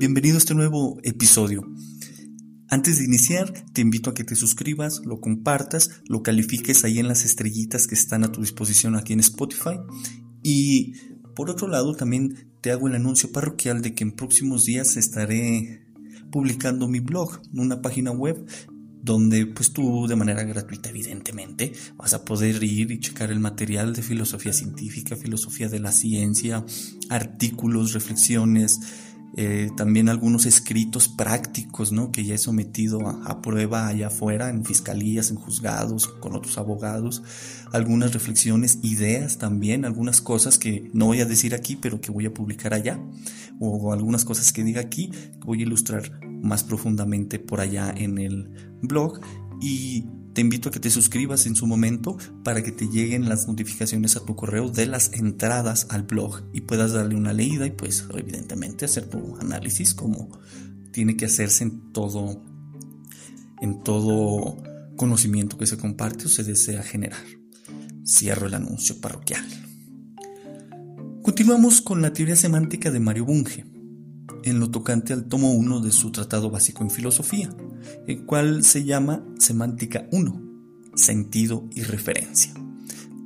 Bienvenido a este nuevo episodio. Antes de iniciar, te invito a que te suscribas, lo compartas, lo califiques ahí en las estrellitas que están a tu disposición aquí en Spotify. Y por otro lado, también te hago el anuncio parroquial de que en próximos días estaré publicando mi blog, una página web donde pues tú de manera gratuita evidentemente vas a poder ir y checar el material de filosofía científica, filosofía de la ciencia, artículos, reflexiones, eh, también algunos escritos prácticos ¿no? que ya he sometido a, prueba allá afuera, en fiscalías, en juzgados, con otros abogados, algunas reflexiones, ideas también, algunas cosas que no voy a decir aquí, pero que voy a publicar allá, o algunas cosas que diga aquí, voy a ilustrar más profundamente por allá en el blog. Y te invito a que te suscribas en su momento para que te lleguen las notificaciones a tu correo de las entradas al blog y puedas darle una leída y pues evidentemente hacer tu análisis como tiene que hacerse en todo en todo conocimiento que se comparte o se desea generar. Cierro el anuncio parroquial. Continuamos con la teoría semántica de Mario Bunge, en lo tocante al tomo 1 de su Tratado Básico en Filosofía el cual se llama Semántica 1, sentido y referencia.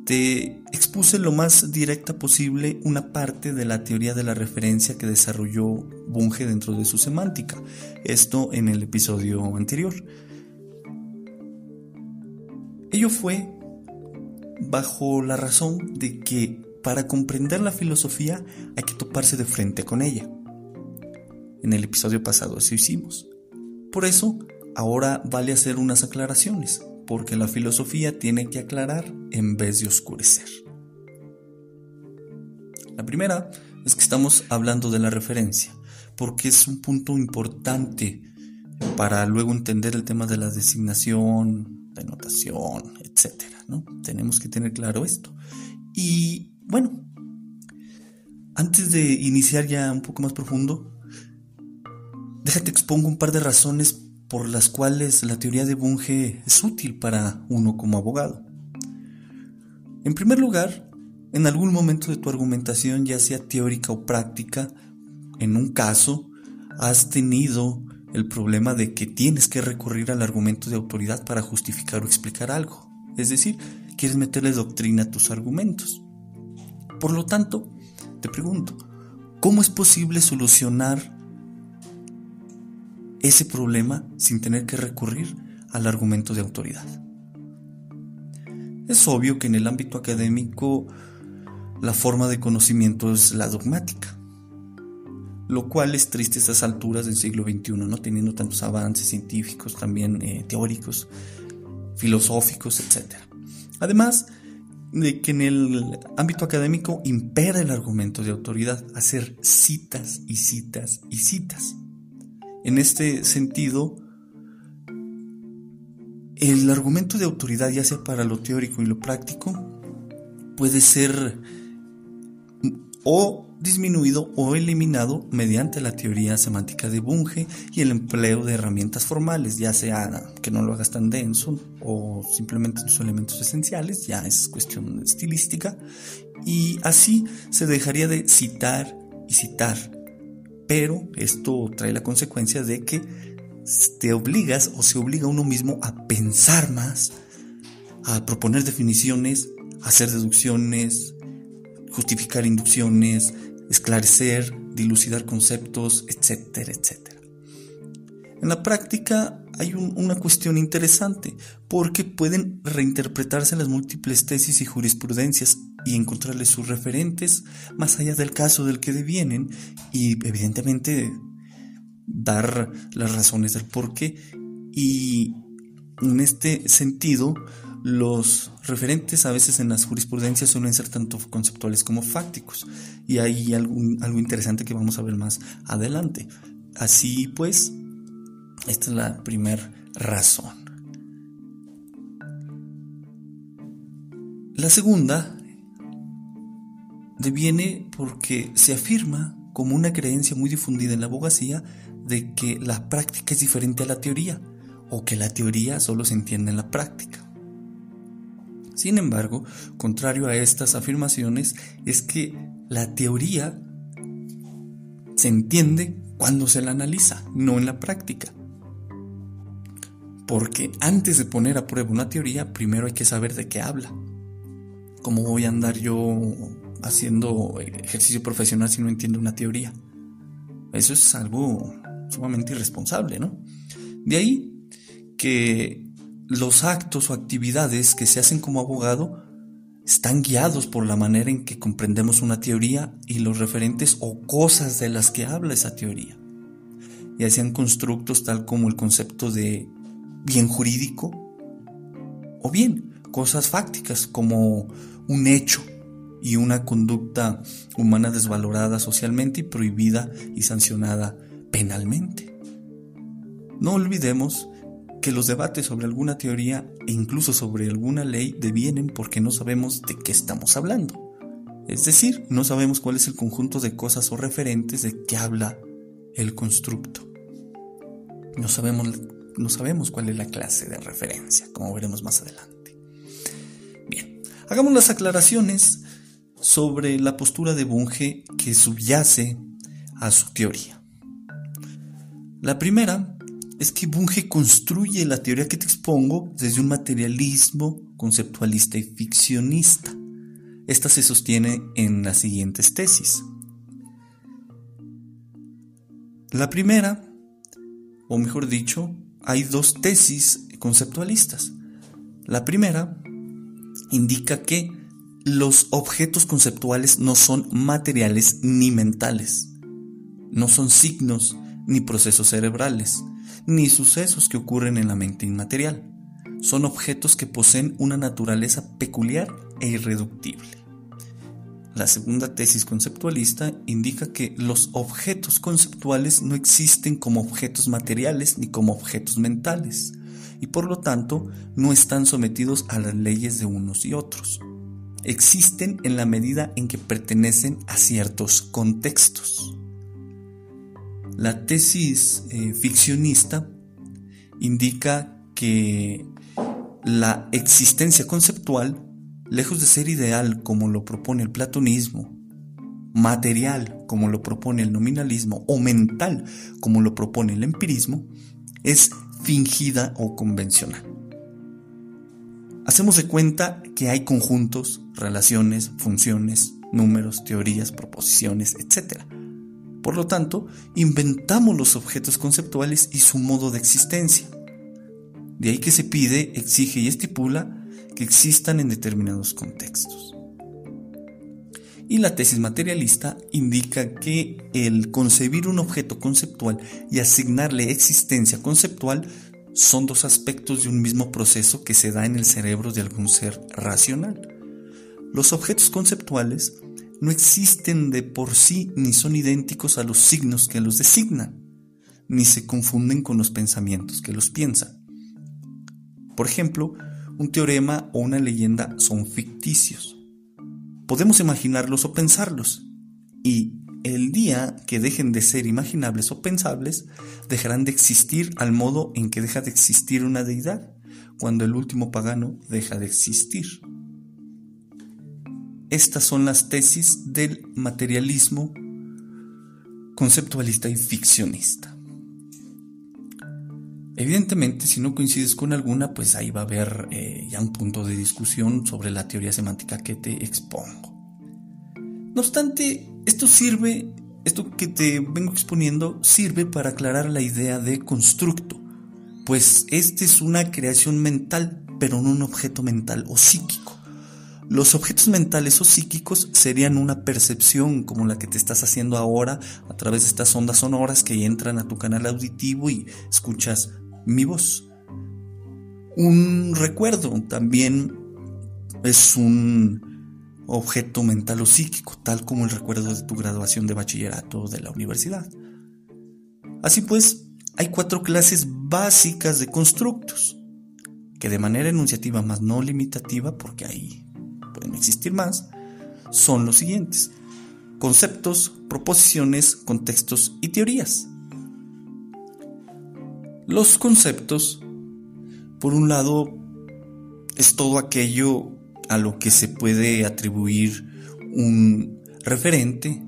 Te expuse lo más directa posible una parte de la teoría de la referencia que desarrolló Bunge dentro de su semántica, esto en el episodio anterior. Ello fue bajo la razón de que para comprender la filosofía hay que toparse de frente con ella. En el episodio pasado eso hicimos. Por eso, ahora vale hacer unas aclaraciones, porque la filosofía tiene que aclarar en vez de oscurecer. La primera es que estamos hablando de la referencia, porque es un punto importante para luego entender el tema de la designación, denotación, etc. ¿no? Tenemos que tener claro esto. Y bueno, antes de iniciar ya un poco más profundo, Déjate expongo un par de razones por las cuales la teoría de Bunge es útil para uno como abogado. En primer lugar, en algún momento de tu argumentación, ya sea teórica o práctica, en un caso, has tenido el problema de que tienes que recurrir al argumento de autoridad para justificar o explicar algo. Es decir, quieres meterle doctrina a tus argumentos. Por lo tanto, te pregunto, ¿cómo es posible solucionar ese problema sin tener que recurrir al argumento de autoridad. Es obvio que en el ámbito académico la forma de conocimiento es la dogmática, lo cual es triste a estas alturas del siglo XXI, no teniendo tantos avances científicos, también eh, teóricos, filosóficos, etc. Además de que en el ámbito académico impera el argumento de autoridad, hacer citas y citas y citas. En este sentido, el argumento de autoridad, ya sea para lo teórico y lo práctico, puede ser o disminuido o eliminado mediante la teoría semántica de Bunge y el empleo de herramientas formales, ya sea que no lo hagas tan denso o simplemente sus elementos esenciales, ya es cuestión estilística, y así se dejaría de citar y citar. Pero esto trae la consecuencia de que te obligas o se obliga a uno mismo a pensar más, a proponer definiciones, hacer deducciones, justificar inducciones, esclarecer, dilucidar conceptos, etcétera, etcétera. En la práctica hay una cuestión interesante, porque pueden reinterpretarse las múltiples tesis y jurisprudencias y encontrarles sus referentes más allá del caso del que devienen y evidentemente dar las razones del por qué. Y en este sentido, los referentes a veces en las jurisprudencias suelen ser tanto conceptuales como fácticos. Y hay algo interesante que vamos a ver más adelante. Así pues, esta es la primera razón. La segunda deviene porque se afirma como una creencia muy difundida en la abogacía de que la práctica es diferente a la teoría o que la teoría solo se entiende en la práctica. Sin embargo, contrario a estas afirmaciones, es que la teoría se entiende cuando se la analiza, no en la práctica. Porque antes de poner a prueba una teoría, primero hay que saber de qué habla. ¿Cómo voy a andar yo haciendo ejercicio profesional si no entiendo una teoría? Eso es algo sumamente irresponsable, ¿no? De ahí que los actos o actividades que se hacen como abogado están guiados por la manera en que comprendemos una teoría y los referentes o cosas de las que habla esa teoría. Ya sean constructos tal como el concepto de bien jurídico o bien cosas fácticas como un hecho y una conducta humana desvalorada socialmente y prohibida y sancionada penalmente. No olvidemos que los debates sobre alguna teoría e incluso sobre alguna ley devienen porque no sabemos de qué estamos hablando. Es decir, no sabemos cuál es el conjunto de cosas o referentes de que habla el constructo. No sabemos, no sabemos cuál es la clase de referencia, como veremos más adelante. Bien, hagamos las aclaraciones sobre la postura de Bunge que subyace a su teoría. La primera es que Bunge construye la teoría que te expongo desde un materialismo conceptualista y ficcionista. Esta se sostiene en las siguientes tesis. La primera, o mejor dicho, hay dos tesis conceptualistas. La primera indica que los objetos conceptuales no son materiales ni mentales, no son signos ni procesos cerebrales, ni sucesos que ocurren en la mente inmaterial. Son objetos que poseen una naturaleza peculiar e irreductible. La segunda tesis conceptualista indica que los objetos conceptuales no existen como objetos materiales ni como objetos mentales, y por lo tanto no están sometidos a las leyes de unos y otros. Existen en la medida en que pertenecen a ciertos contextos. La tesis eh, ficcionista indica que la existencia conceptual, lejos de ser ideal como lo propone el platonismo, material como lo propone el nominalismo o mental como lo propone el empirismo, es fingida o convencional. Hacemos de cuenta que hay conjuntos, relaciones, funciones, números, teorías, proposiciones, etc. Por lo tanto, inventamos los objetos conceptuales y su modo de existencia. De ahí que se pide, exige y estipula que existan en determinados contextos. Y la tesis materialista indica que el concebir un objeto conceptual y asignarle existencia conceptual son dos aspectos de un mismo proceso que se da en el cerebro de algún ser racional. Los objetos conceptuales no existen de por sí ni son idénticos a los signos que los designan, ni se confunden con los pensamientos que los piensan. Por ejemplo, un teorema o una leyenda son ficticios. Podemos imaginarlos o pensarlos, Y día que dejen de ser imaginables o pensables, dejarán de existir al modo en que deja de existir una deidad, cuando el último pagano deja de existir. Estas son las tesis del materialismo conceptualista y ficcionista. Evidentemente, si no coincides con alguna, pues ahí va a haber eh, ya un punto de discusión sobre la teoría semántica que te expongo. No obstante, esto sirve, esto que te vengo exponiendo, sirve para aclarar la idea de constructo, pues este es una creación mental, pero no un objeto mental o psíquico. Los objetos mentales o psíquicos serían una percepción como la que te estás haciendo ahora a través de estas ondas sonoras que entran a tu canal auditivo y escuchas mi voz. Un recuerdo también es un objeto mental o psíquico, tal como el recuerdo de tu graduación de bachillerato o de la universidad. Así pues, hay cuatro clases básicas de constructos, que de manera enunciativa más no limitativa, porque ahí pueden existir más, son los siguientes. Conceptos, proposiciones, contextos y teorías. Los conceptos, por un lado, es todo aquello a lo que se puede atribuir un referente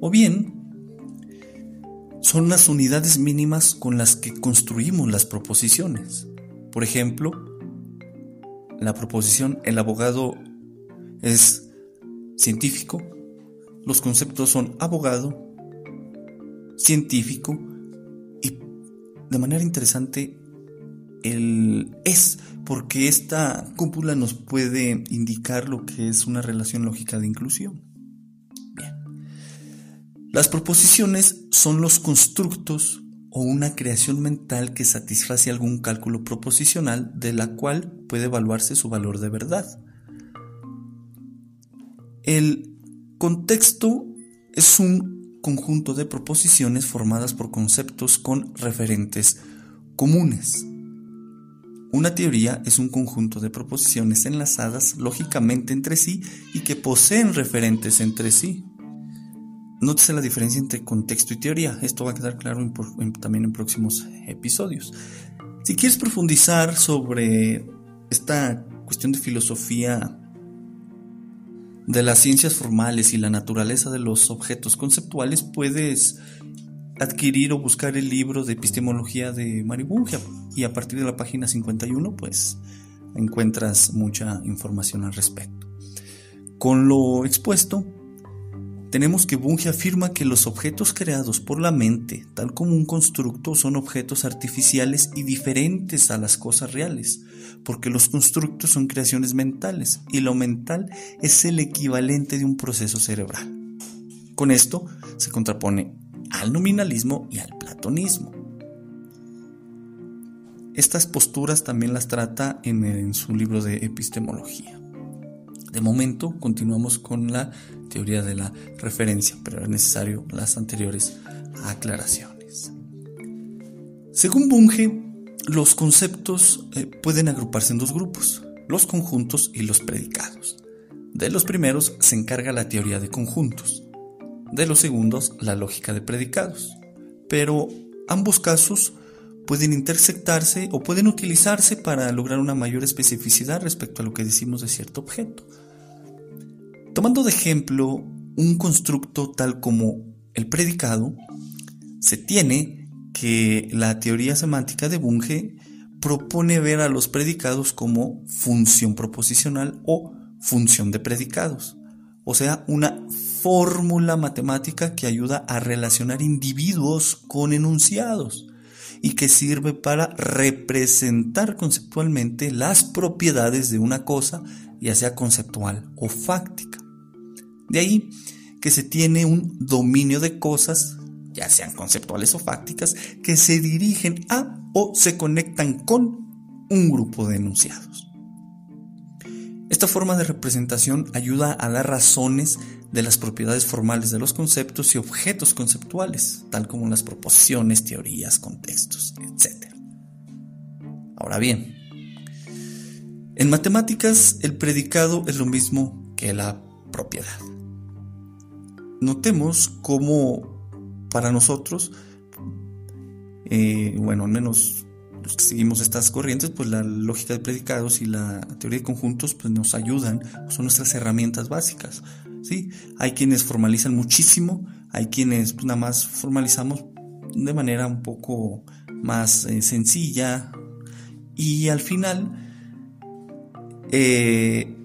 o bien son las unidades mínimas con las que construimos las proposiciones. Por ejemplo, la proposición el abogado es científico, los conceptos son abogado, científico y de manera interesante el es, porque esta cúpula nos puede indicar lo que es una relación lógica de inclusión. Las proposiciones son los constructos o una creación mental que satisface algún cálculo proposicional de la cual puede evaluarse su valor de verdad. El contexto es un conjunto de proposiciones formadas por conceptos con referentes comunes. Una teoría es un conjunto de proposiciones enlazadas lógicamente entre sí y que poseen referentes entre sí. Nótese la diferencia entre contexto y teoría. Esto va a quedar claro también en próximos episodios. Si quieres profundizar sobre esta cuestión de filosofía de las ciencias formales y la naturaleza de los objetos conceptuales, puedes adquirir o buscar el libro de epistemología de Maribungia y a partir de la página 51 pues encuentras mucha información al respecto. Con lo expuesto, tenemos que Bunge afirma que los objetos creados por la mente, tal como un constructo, son objetos artificiales y diferentes a las cosas reales, porque los constructos son creaciones mentales y lo mental es el equivalente de un proceso cerebral. Con esto se contrapone al nominalismo y al platonismo. Estas posturas también las trata en, su libro de epistemología. De momento continuamos con la teoría de la referencia, pero es necesario las anteriores aclaraciones. Según Bunge, los conceptos eh, pueden agruparse en dos grupos, los conjuntos y los predicados. De los primeros se encarga la teoría de conjuntos, de los segundos la lógica de predicados, pero ambos casos pueden intersectarse o pueden utilizarse para lograr una mayor especificidad respecto a lo que decimos de cierto objeto. Tomando de ejemplo un constructo tal como el predicado, se tiene que la teoría semántica de Bunge propone ver a los predicados como función proposicional o función de predicados, o sea, una fórmula matemática que ayuda a relacionar individuos con enunciados y que sirve para representar conceptualmente las propiedades de una cosa, ya sea conceptual o fáctica. De ahí que se tiene un dominio de cosas, ya sean conceptuales o fácticas, que se dirigen a o se conectan con un grupo de enunciados. Esta forma de representación ayuda a dar razones de las propiedades formales de los conceptos y objetos conceptuales, tal como las proposiciones, teorías, contextos, etc. Ahora bien, en matemáticas el predicado es lo mismo que la propiedad. notemos cómo para nosotros, eh, bueno, al menos seguimos estas corrientes, pues la lógica de predicados y la teoría de conjuntos pues nos ayudan, son nuestras herramientas básicas. ¿sí? Hay quienes formalizan muchísimo, hay quienes pues, nada más formalizamos de manera un poco más eh, sencilla y al final eh,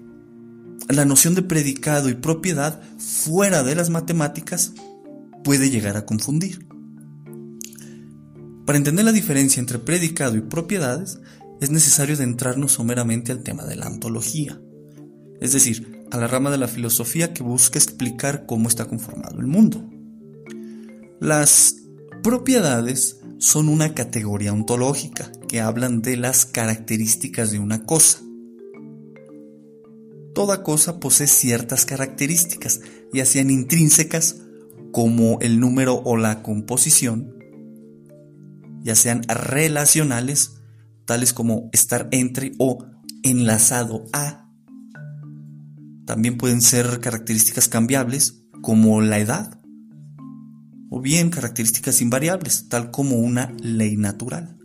la noción de predicado y propiedad fuera de las matemáticas puede llegar a confundir. Para entender la diferencia entre predicado y propiedades, es necesario adentrarnos someramente al tema de la ontología, es decir, a la rama de la filosofía que busca explicar cómo está conformado el mundo. Las propiedades son una categoría ontológica que hablan de las características de una cosa. Toda cosa posee ciertas características, ya sean intrínsecas como el número o la composición, ya sean relacionales, tales como estar entre o enlazado a. También pueden ser características cambiables, como la edad, o bien características invariables, tal como una ley natural.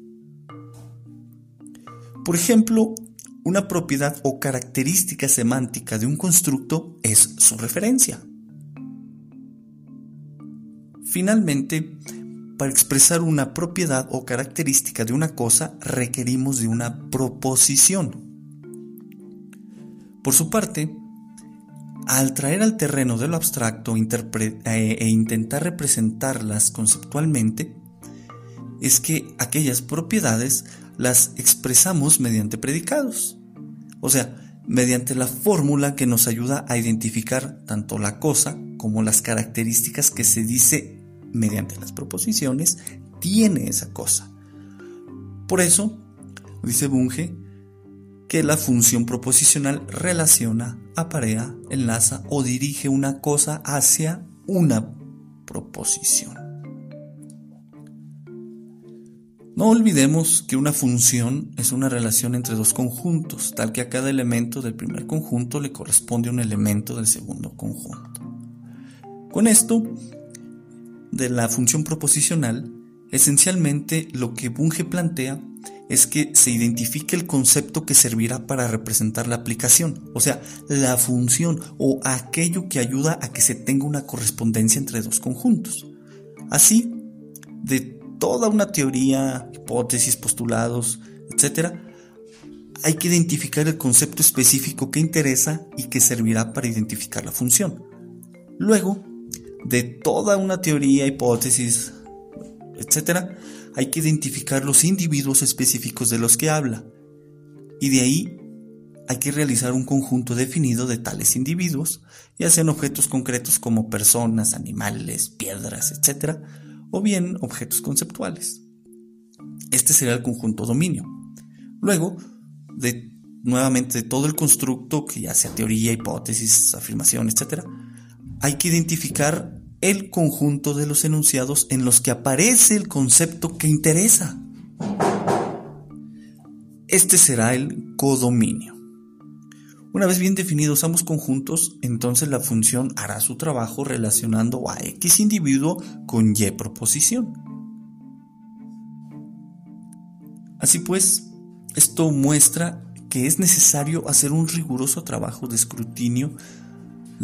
Por ejemplo, una propiedad o característica semántica de un constructo es su referencia. Finalmente, para expresar una propiedad o característica de una cosa requerimos de una proposición. Por su parte, al traer al terreno de lo abstracto eh, e intentar representarlas conceptualmente, es que aquellas propiedades las expresamos mediante predicados. O sea, mediante la fórmula que nos ayuda a identificar tanto la cosa como las características que se dice mediante las proposiciones tiene esa cosa. Por eso, dice Bunge, que la función proposicional relaciona, aparea, enlaza o dirige una cosa hacia una proposición. No olvidemos que una función es una relación entre dos conjuntos, tal que a cada elemento del primer conjunto le corresponde un elemento del segundo conjunto. Con esto, de la función proposicional, esencialmente lo que Bunge plantea es que se identifique el concepto que servirá para representar la aplicación, o sea, la función o aquello que ayuda a que se tenga una correspondencia entre dos conjuntos. Así, de toda una teoría, hipótesis, postulados, etc., hay que identificar el concepto específico que interesa y que servirá para identificar la función. Luego, de toda una teoría, hipótesis, etc., hay que identificar los individuos específicos de los que habla. Y de ahí hay que realizar un conjunto definido de tales individuos, ya sean objetos concretos como personas, animales, piedras, etc., o bien objetos conceptuales. Este será el conjunto dominio. Luego, de nuevamente de todo el constructo, que ya sea teoría, hipótesis, afirmación, etc., hay que identificar el conjunto de los enunciados en los que aparece el concepto que interesa. Este será el codominio. Una vez bien definidos ambos conjuntos, entonces la función hará su trabajo relacionando a X individuo con Y proposición. Así pues, esto muestra que es necesario hacer un riguroso trabajo de escrutinio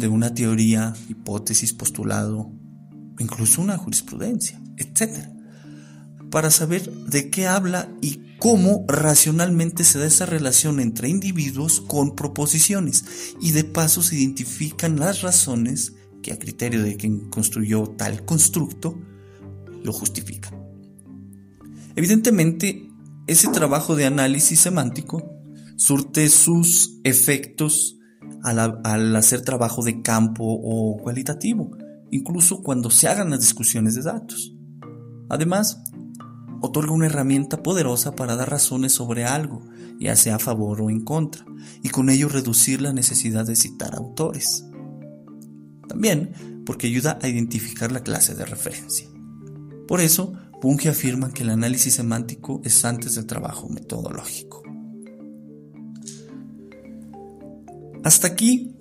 de una teoría, hipótesis, postulado, incluso una jurisprudencia, etc., para saber de qué habla y cómo racionalmente se da esa relación entre individuos con proposiciones y de paso se identifican las razones que a criterio de quien construyó tal constructo lo justifican. Evidentemente, ese trabajo de análisis semántico surte sus efectos al, hacer trabajo de campo o cualitativo, incluso cuando se hagan las discusiones de datos. Además, otorga una herramienta poderosa para dar razones sobre algo, ya sea a favor o en contra, y con ello reducir la necesidad de citar autores. También porque ayuda a identificar la clase de referencia. Por eso, Bunge afirma que el análisis semántico es antes del trabajo metodológico. Hasta aquí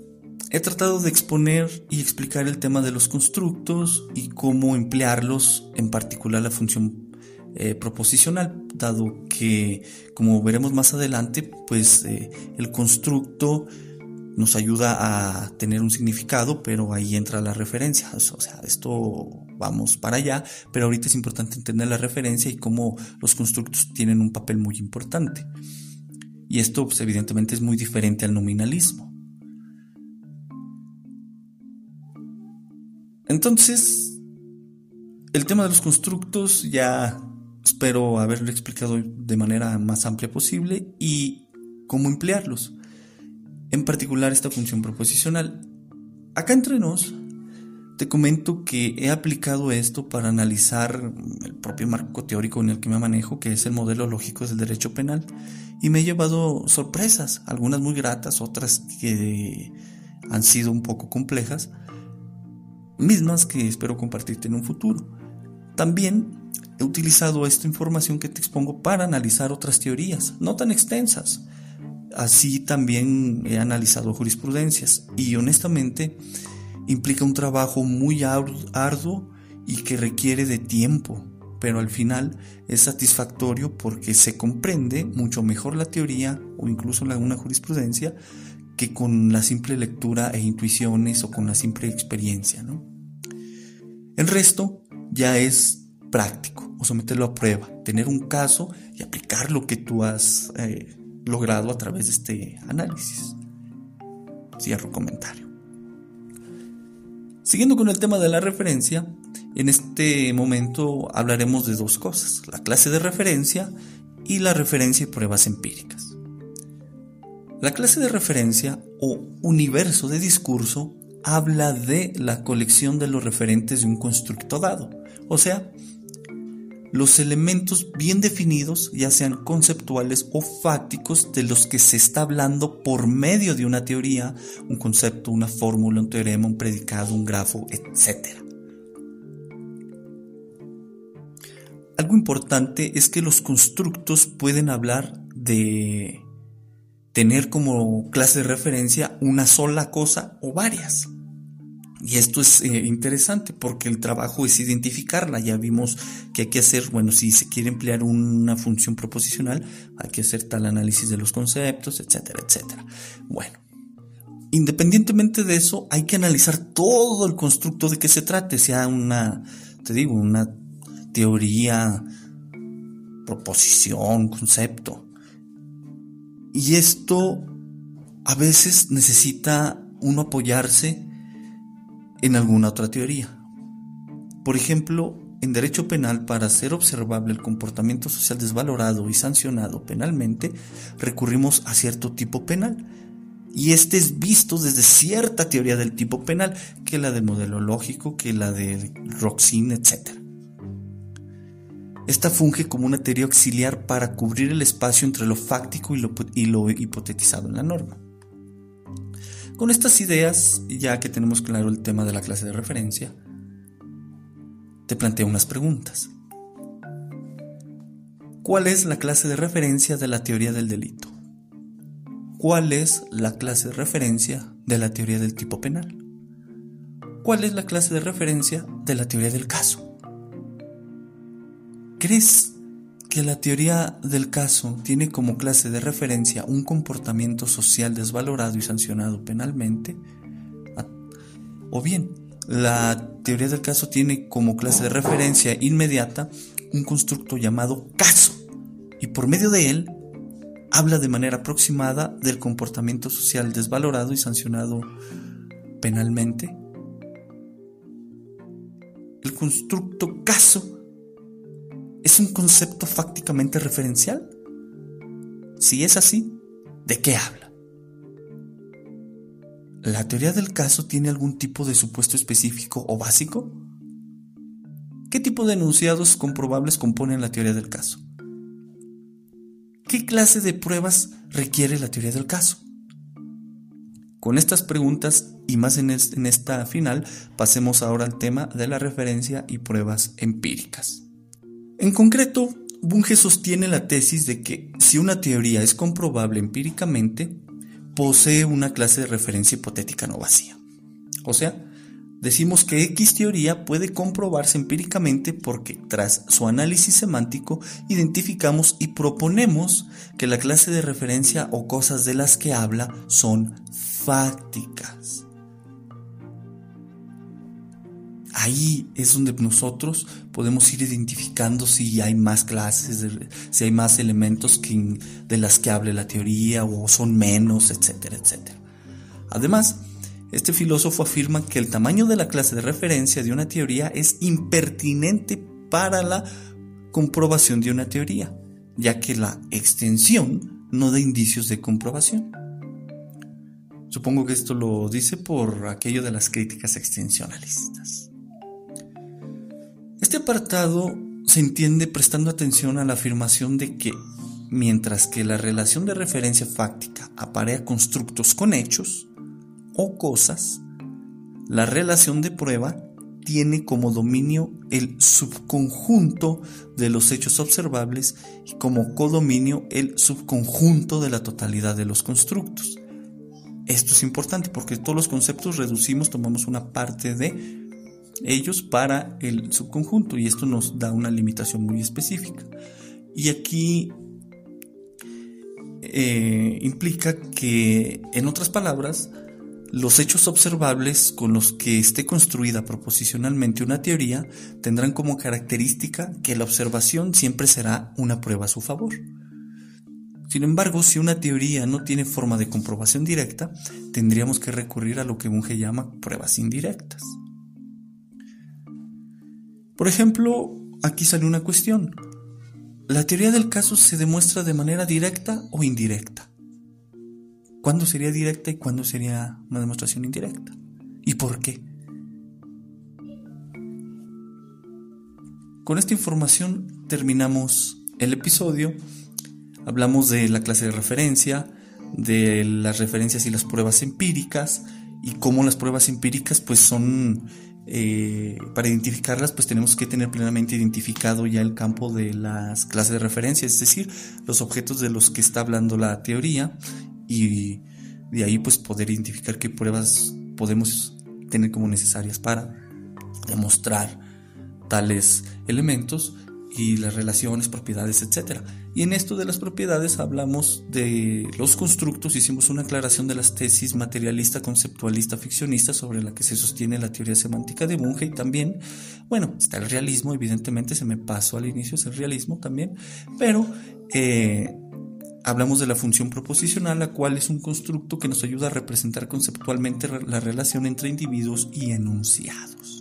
he tratado de exponer y explicar el tema de los constructos y cómo emplearlos, en particular la función eh, proposicional, dado que, como veremos más adelante, pues eh, el constructo nos ayuda a tener un significado, pero ahí entra la referencia. O sea, esto vamos para allá, pero ahorita es importante entender la referencia y cómo los constructos tienen un papel muy importante. Y esto, pues, evidentemente, es muy diferente al nominalismo. Entonces, el tema de los constructos ya espero haberlo explicado de manera más amplia posible y cómo emplearlos. En particular esta función proposicional. Acá entre nos, te comento que he aplicado esto para analizar el propio marco teórico en el que me manejo, que es el modelo lógico del derecho penal, y me he llevado sorpresas, algunas muy gratas, otras que han sido un poco complejas, mismas que espero compartirte en un futuro. También he utilizado esta información que te expongo para analizar otras teorías, no tan extensas. Así también he analizado jurisprudencias y honestamente implica un trabajo muy arduo y que requiere de tiempo, pero al final es satisfactorio porque se comprende mucho mejor la teoría o incluso la, una jurisprudencia que con la simple lectura e intuiciones o con la simple experiencia. ¿no? El resto ya es práctico o someterlo a prueba, tener un caso y aplicar lo que tú has eh, logrado a través de este análisis. Cierro comentario. Siguiendo con el tema de la referencia, en este momento hablaremos de dos cosas, la clase de referencia y la referencia y pruebas empíricas. La clase de referencia o universo de discurso habla de la colección de los referentes de un constructo dado, o sea, los elementos bien definidos, ya sean conceptuales o fácticos, de los que se está hablando por medio de una teoría, un concepto, una fórmula, un teorema, un predicado, un grafo, etc. Algo importante es que los constructos pueden hablar de tener como clase de referencia una sola cosa o varias. Y esto es eh, interesante porque el trabajo es identificarla. Ya vimos que hay que hacer, bueno, si se quiere emplear una función proposicional, hay que hacer tal análisis de los conceptos, etcétera, etcétera. Bueno, independientemente de eso, hay que analizar todo el constructo de que se trate, sea una, te digo, una teoría, proposición, concepto. Y esto a veces necesita uno apoyarse en alguna otra teoría. Por ejemplo, en derecho penal, para hacer observable el comportamiento social desvalorado y sancionado penalmente, recurrimos a cierto tipo penal. Y este es visto desde cierta teoría del tipo penal, que la del modelo lógico, que la de Roxin, etc. Esta funge como una teoría auxiliar para cubrir el espacio entre lo fáctico y lo, hipotetizado en la norma. Con estas ideas, ya que tenemos claro el tema de la clase de referencia, te planteo unas preguntas. ¿Cuál es la clase de referencia de la teoría del delito? ¿Cuál es la clase de referencia de la teoría del tipo penal? ¿Cuál es la clase de referencia de la teoría del caso? ¿Crees que la teoría del caso tiene como clase de referencia un comportamiento social desvalorado y sancionado penalmente, o bien la teoría del caso tiene como clase de referencia inmediata un constructo llamado caso, y por medio de él habla de manera aproximada del comportamiento social desvalorado y sancionado penalmente. El constructo caso ¿Es un concepto fácticamente referencial? Si es así, ¿de qué habla? ¿La teoría del caso tiene algún tipo de supuesto específico o básico? ¿Qué tipo de enunciados comprobables componen la teoría del caso? ¿Qué clase de pruebas requiere la teoría del caso? Con estas preguntas y más en, esta final, pasemos ahora al tema de la referencia y pruebas empíricas. En concreto, Bunge sostiene la tesis de que si una teoría es comprobable empíricamente, posee una clase de referencia hipotética no vacía. O sea, decimos que X teoría puede comprobarse empíricamente porque tras su análisis semántico identificamos y proponemos que la clase de referencia o cosas de las que habla son fácticas. Ahí es donde nosotros podemos ir identificando si hay más clases, si hay más elementos de las que hable la teoría o son menos, etcétera, etcétera. Además, este filósofo afirma que el tamaño de la clase de referencia de una teoría es impertinente para la comprobación de una teoría, ya que la extensión no da indicios de comprobación. Supongo que esto lo dice por aquello de las críticas extensionalistas. Este apartado se entiende prestando atención a la afirmación de que mientras que la relación de referencia fáctica aparea constructos con hechos, o cosas, la relación de prueba tiene como dominio el subconjunto de los hechos observables y como codominio el subconjunto de la totalidad de los constructos. Esto es importante porque todos los conceptos reducimos, tomamos una parte de ellos para el subconjunto y esto nos da una limitación muy específica. Y aquí eh, implica que, en otras palabras, los hechos observables con los que esté construida proposicionalmente una teoría tendrán como característica que la observación siempre será una prueba a su favor. Sin embargo, si una teoría no tiene forma de comprobación directa, tendríamos que recurrir a lo que Bunge llama pruebas indirectas. Por ejemplo, aquí sale una cuestión. ¿La teoría del caso se demuestra de manera directa o indirecta? ¿Cuándo sería directa y cuándo sería una demostración indirecta? ¿Y por qué? Con esta información terminamos el episodio. Hablamos de la clase de referencia, de las referencias y las pruebas empíricas y cómo las pruebas empíricas pues son eh, para identificarlas pues tenemos que tener plenamente identificado ya el campo de las clases de referencia, es decir, los objetos de los que está hablando la teoría y de ahí pues poder identificar qué pruebas podemos tener como necesarias para demostrar tales elementos y las relaciones, propiedades, etc. Y en esto de las propiedades hablamos de los constructos, hicimos una aclaración de las tesis materialista, conceptualista, ficcionista sobre la que se sostiene la teoría semántica de Bunge y también, bueno, está el realismo, evidentemente se me pasó al inicio, es el realismo también, pero eh, Hablamos de la función proposicional, la cual es un constructo que nos ayuda a representar conceptualmente la relación entre individuos y enunciados.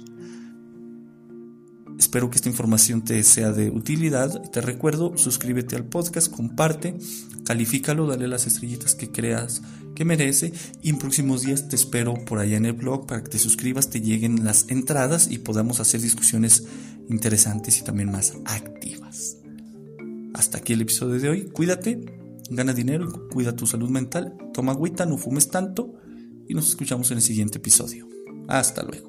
Espero que esta información te sea de utilidad. Te recuerdo, suscríbete al podcast, comparte, califícalo, dale las estrellitas que creas que merece. Y en próximos días te espero por allá en el blog para que te suscribas, te lleguen las entradas y podamos hacer discusiones interesantes y también más activas. Hasta aquí el episodio de hoy. Cuídate Gana dinero, cuida tu salud mental, toma agüita, no fumes tanto y nos escuchamos en el siguiente episodio. Hasta luego.